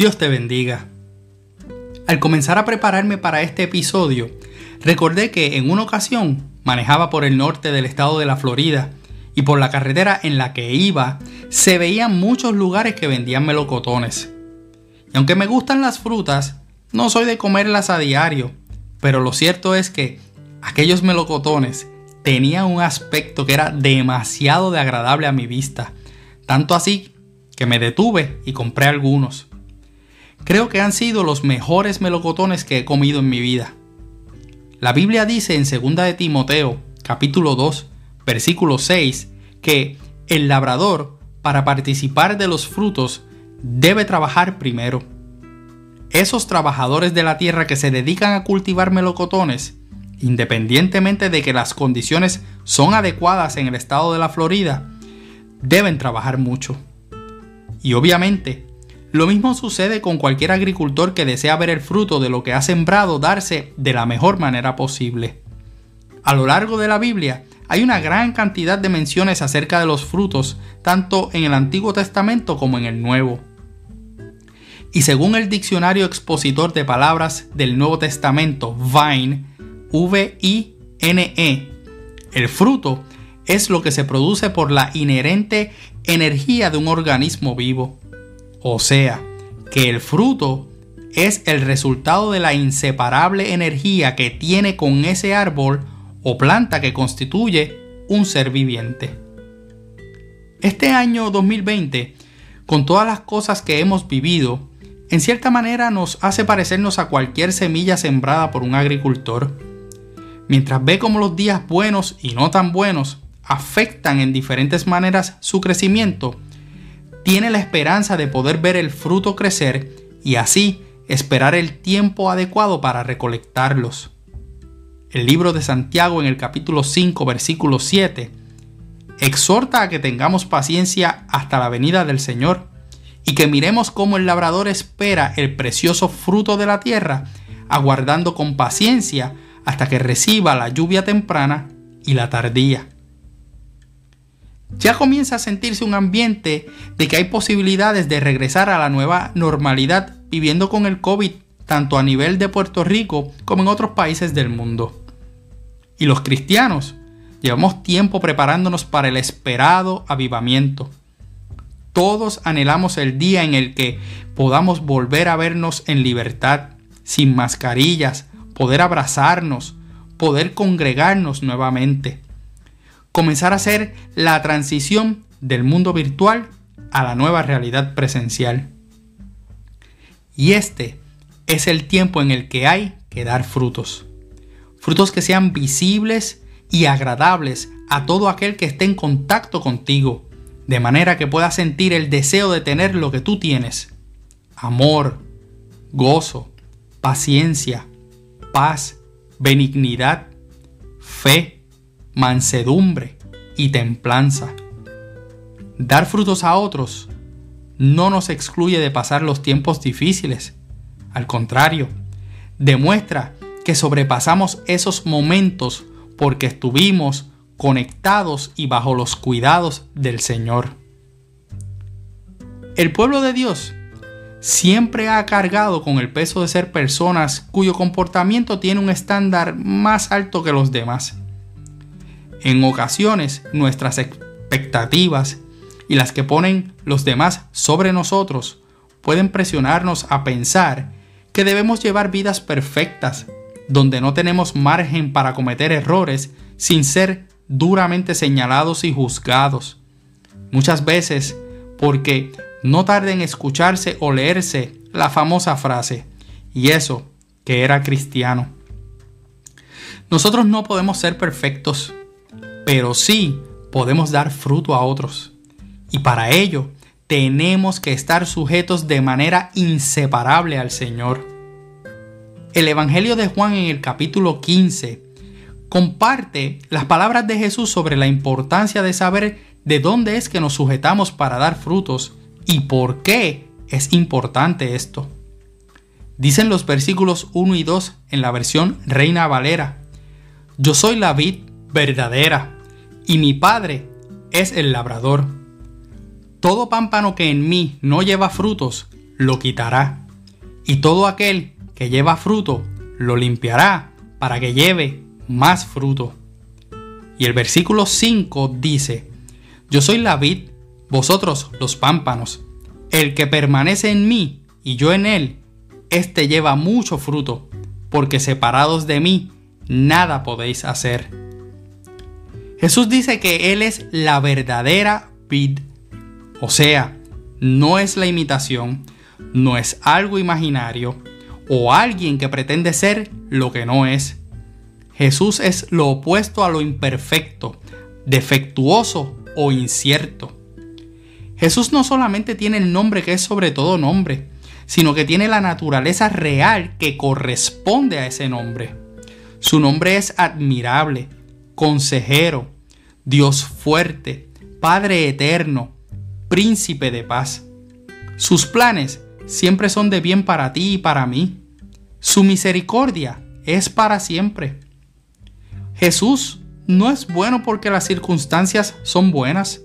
Dios te bendiga. Al comenzar a prepararme para este episodio, recordé que en una ocasión manejaba por el norte del estado de la Florida y por la carretera en la que iba se veían muchos lugares que vendían melocotones. Y aunque me gustan las frutas, no soy de comerlas a diario, pero lo cierto es que aquellos melocotones tenían un aspecto que era demasiado de agradable a mi vista, tanto así que me detuve y compré algunos. Creo que han sido los mejores melocotones que he comido en mi vida. La Biblia dice en 2 de Timoteo, capítulo 2, versículo 6, que el labrador, para participar de los frutos, debe trabajar primero. Esos trabajadores de la tierra que se dedican a cultivar melocotones, independientemente de que las condiciones son adecuadas en el estado de la Florida, deben trabajar mucho. Y obviamente, lo mismo sucede con cualquier agricultor que desea ver el fruto de lo que ha sembrado darse de la mejor manera posible. A lo largo de la Biblia hay una gran cantidad de menciones acerca de los frutos, tanto en el Antiguo Testamento como en el Nuevo. Y según el diccionario expositor de palabras del Nuevo Testamento, Vine, V-I-N-E, el fruto es lo que se produce por la inherente energía de un organismo vivo. O sea, que el fruto es el resultado de la inseparable energía que tiene con ese árbol o planta que constituye un ser viviente. Este año 2020, con todas las cosas que hemos vivido, en cierta manera nos hace parecernos a cualquier semilla sembrada por un agricultor. Mientras ve cómo los días buenos y no tan buenos afectan en diferentes maneras su crecimiento, tiene la esperanza de poder ver el fruto crecer y así esperar el tiempo adecuado para recolectarlos. El libro de Santiago en el capítulo 5 versículo 7 exhorta a que tengamos paciencia hasta la venida del Señor y que miremos cómo el labrador espera el precioso fruto de la tierra, aguardando con paciencia hasta que reciba la lluvia temprana y la tardía ya comienza a sentirse un ambiente de que hay posibilidades de regresar a la nueva normalidad viviendo con el COVID tanto a nivel de Puerto Rico como en otros países del mundo. Y los cristianos llevamos tiempo preparándonos para el esperado avivamiento. Todos anhelamos el día en el que podamos volver a vernos en libertad, sin mascarillas, poder abrazarnos, poder congregarnos nuevamente comenzar a hacer la transición del mundo virtual a la nueva realidad presencial. Y este es el tiempo en el que hay que dar frutos. Frutos que sean visibles y agradables a todo aquel que esté en contacto contigo, de manera que pueda sentir el deseo de tener lo que tú tienes. Amor, gozo, paciencia, paz, benignidad, fe, mansedumbre y templanza. Dar frutos a otros no nos excluye de pasar los tiempos difíciles. Al contrario, demuestra que sobrepasamos esos momentos porque estuvimos conectados y bajo los cuidados del Señor. El pueblo de Dios siempre ha cargado con el peso de ser personas cuyo comportamiento tiene un estándar más alto que los demás. En ocasiones nuestras expectativas y las que ponen los demás sobre nosotros pueden presionarnos a pensar que debemos llevar vidas perfectas, donde no tenemos margen para cometer errores sin ser duramente señalados y juzgados. Muchas veces porque no tarda en escucharse o leerse la famosa frase, y eso que era cristiano. Nosotros no podemos ser perfectos, pero sí podemos dar fruto a otros. Y para ello tenemos que estar sujetos de manera inseparable al Señor. El Evangelio de Juan en el capítulo 15 comparte las palabras de Jesús sobre la importancia de saber de dónde es que nos sujetamos para dar frutos y por qué es importante esto. Dicen los versículos 1 y 2 en la versión Reina Valera, Yo soy la vid verdadera y mi Padre es el labrador. Todo pámpano que en mí no lleva frutos, lo quitará, y todo aquel que lleva fruto lo limpiará para que lleve más fruto. Y el versículo 5 dice, Yo soy la vid, vosotros los pámpanos. El que permanece en mí y yo en él, éste lleva mucho fruto, porque separados de mí, nada podéis hacer. Jesús dice que Él es la verdadera vid, o sea, no es la imitación, no es algo imaginario o alguien que pretende ser lo que no es. Jesús es lo opuesto a lo imperfecto, defectuoso o incierto. Jesús no solamente tiene el nombre que es sobre todo nombre, sino que tiene la naturaleza real que corresponde a ese nombre. Su nombre es admirable, consejero, Dios fuerte, Padre eterno, príncipe de paz. Sus planes siempre son de bien para ti y para mí. Su misericordia es para siempre. Jesús no es bueno porque las circunstancias son buenas.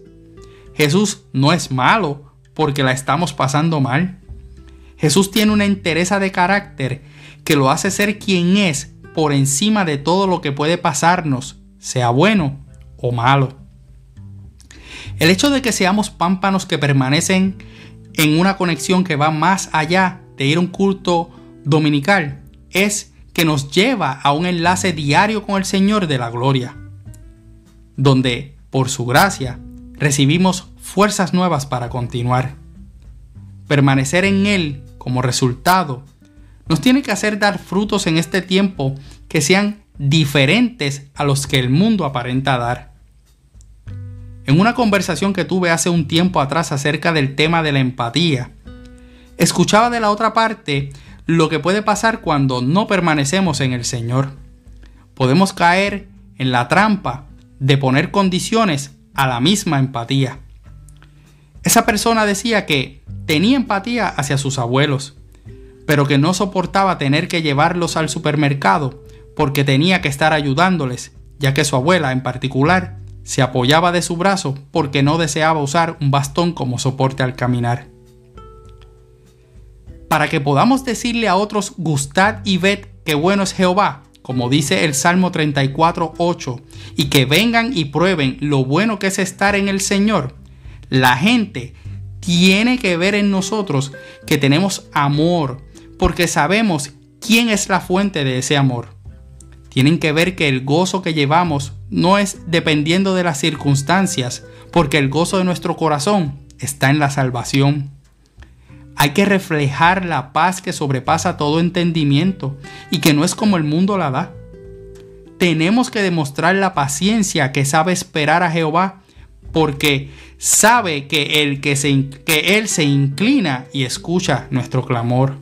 Jesús no es malo porque la estamos pasando mal. Jesús tiene una entereza de carácter que lo hace ser quien es por encima de todo lo que puede pasarnos, sea bueno o malo. El hecho de que seamos pámpanos que permanecen en una conexión que va más allá de ir a un culto dominical es que nos lleva a un enlace diario con el Señor de la gloria, donde, por su gracia, recibimos fuerzas nuevas para continuar. Permanecer en Él como resultado nos tiene que hacer dar frutos en este tiempo que sean diferentes a los que el mundo aparenta dar. En una conversación que tuve hace un tiempo atrás acerca del tema de la empatía, escuchaba de la otra parte lo que puede pasar cuando no permanecemos en el Señor. Podemos caer en la trampa de poner condiciones a la misma empatía. Esa persona decía que tenía empatía hacia sus abuelos, pero que no soportaba tener que llevarlos al supermercado porque tenía que estar ayudándoles, ya que su abuela en particular se apoyaba de su brazo porque no deseaba usar un bastón como soporte al caminar para que podamos decirle a otros, gustad y ved qué bueno es Jehová, como dice el Salmo 34, 8, y que vengan y prueben lo bueno que es estar en el Señor. La gente tiene que ver en nosotros que tenemos amor, porque sabemos quién es la fuente de ese amor. Tienen que ver que el gozo que llevamos no es dependiendo de las circunstancias, porque el gozo de nuestro corazón está en la salvación. Hay que reflejar la paz que sobrepasa todo entendimiento y que no es como el mundo la da. Tenemos que demostrar la paciencia que sabe esperar a Jehová porque sabe que, el que, se, que Él se inclina y escucha nuestro clamor.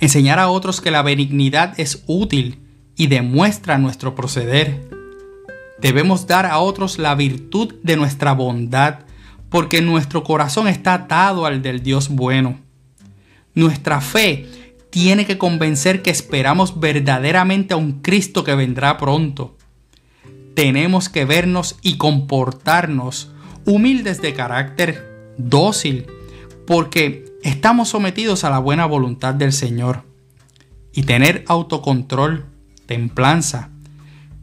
Enseñar a otros que la benignidad es útil y demuestra nuestro proceder. Debemos dar a otros la virtud de nuestra bondad porque nuestro corazón está atado al del Dios bueno. Nuestra fe tiene que convencer que esperamos verdaderamente a un Cristo que vendrá pronto. Tenemos que vernos y comportarnos humildes de carácter, dócil, porque estamos sometidos a la buena voluntad del Señor. Y tener autocontrol, templanza,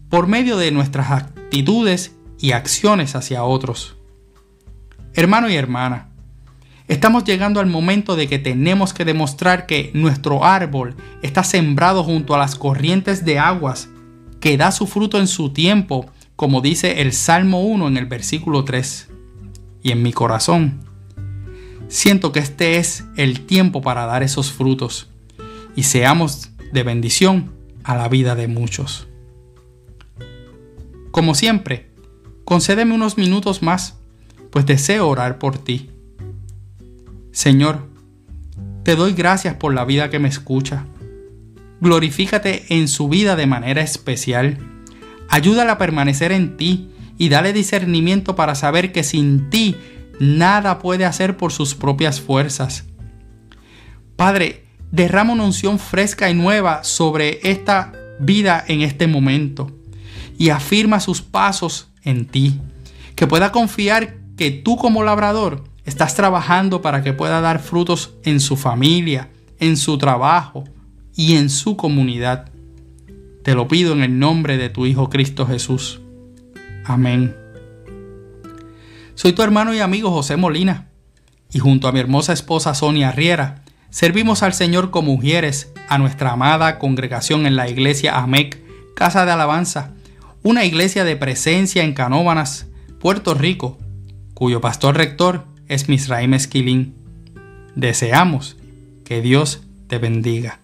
por medio de nuestras actitudes y acciones hacia otros. Hermano y hermana, estamos llegando al momento de que tenemos que demostrar que nuestro árbol está sembrado junto a las corrientes de aguas, que da su fruto en su tiempo, como dice el Salmo 1 en el versículo 3. Y en mi corazón, siento que este es el tiempo para dar esos frutos y seamos de bendición a la vida de muchos. Como siempre, concédeme unos minutos más pues deseo orar por ti. Señor, te doy gracias por la vida que me escucha. Glorifícate en su vida de manera especial. Ayúdala a permanecer en ti y dale discernimiento para saber que sin ti nada puede hacer por sus propias fuerzas. Padre, derrama una unción fresca y nueva sobre esta vida en este momento y afirma sus pasos en ti, que pueda confiar que tú como labrador Estás trabajando para que pueda dar frutos en su familia, en su trabajo y en su comunidad. Te lo pido en el nombre de tu Hijo Cristo Jesús. Amén. Soy tu hermano y amigo José Molina, y junto a mi hermosa esposa Sonia Riera, servimos al Señor como mujeres a nuestra amada congregación en la iglesia AMEC, Casa de Alabanza, una iglesia de presencia en Canóbanas, Puerto Rico, cuyo pastor rector es Misraim Esquilín. Deseamos que Dios te bendiga.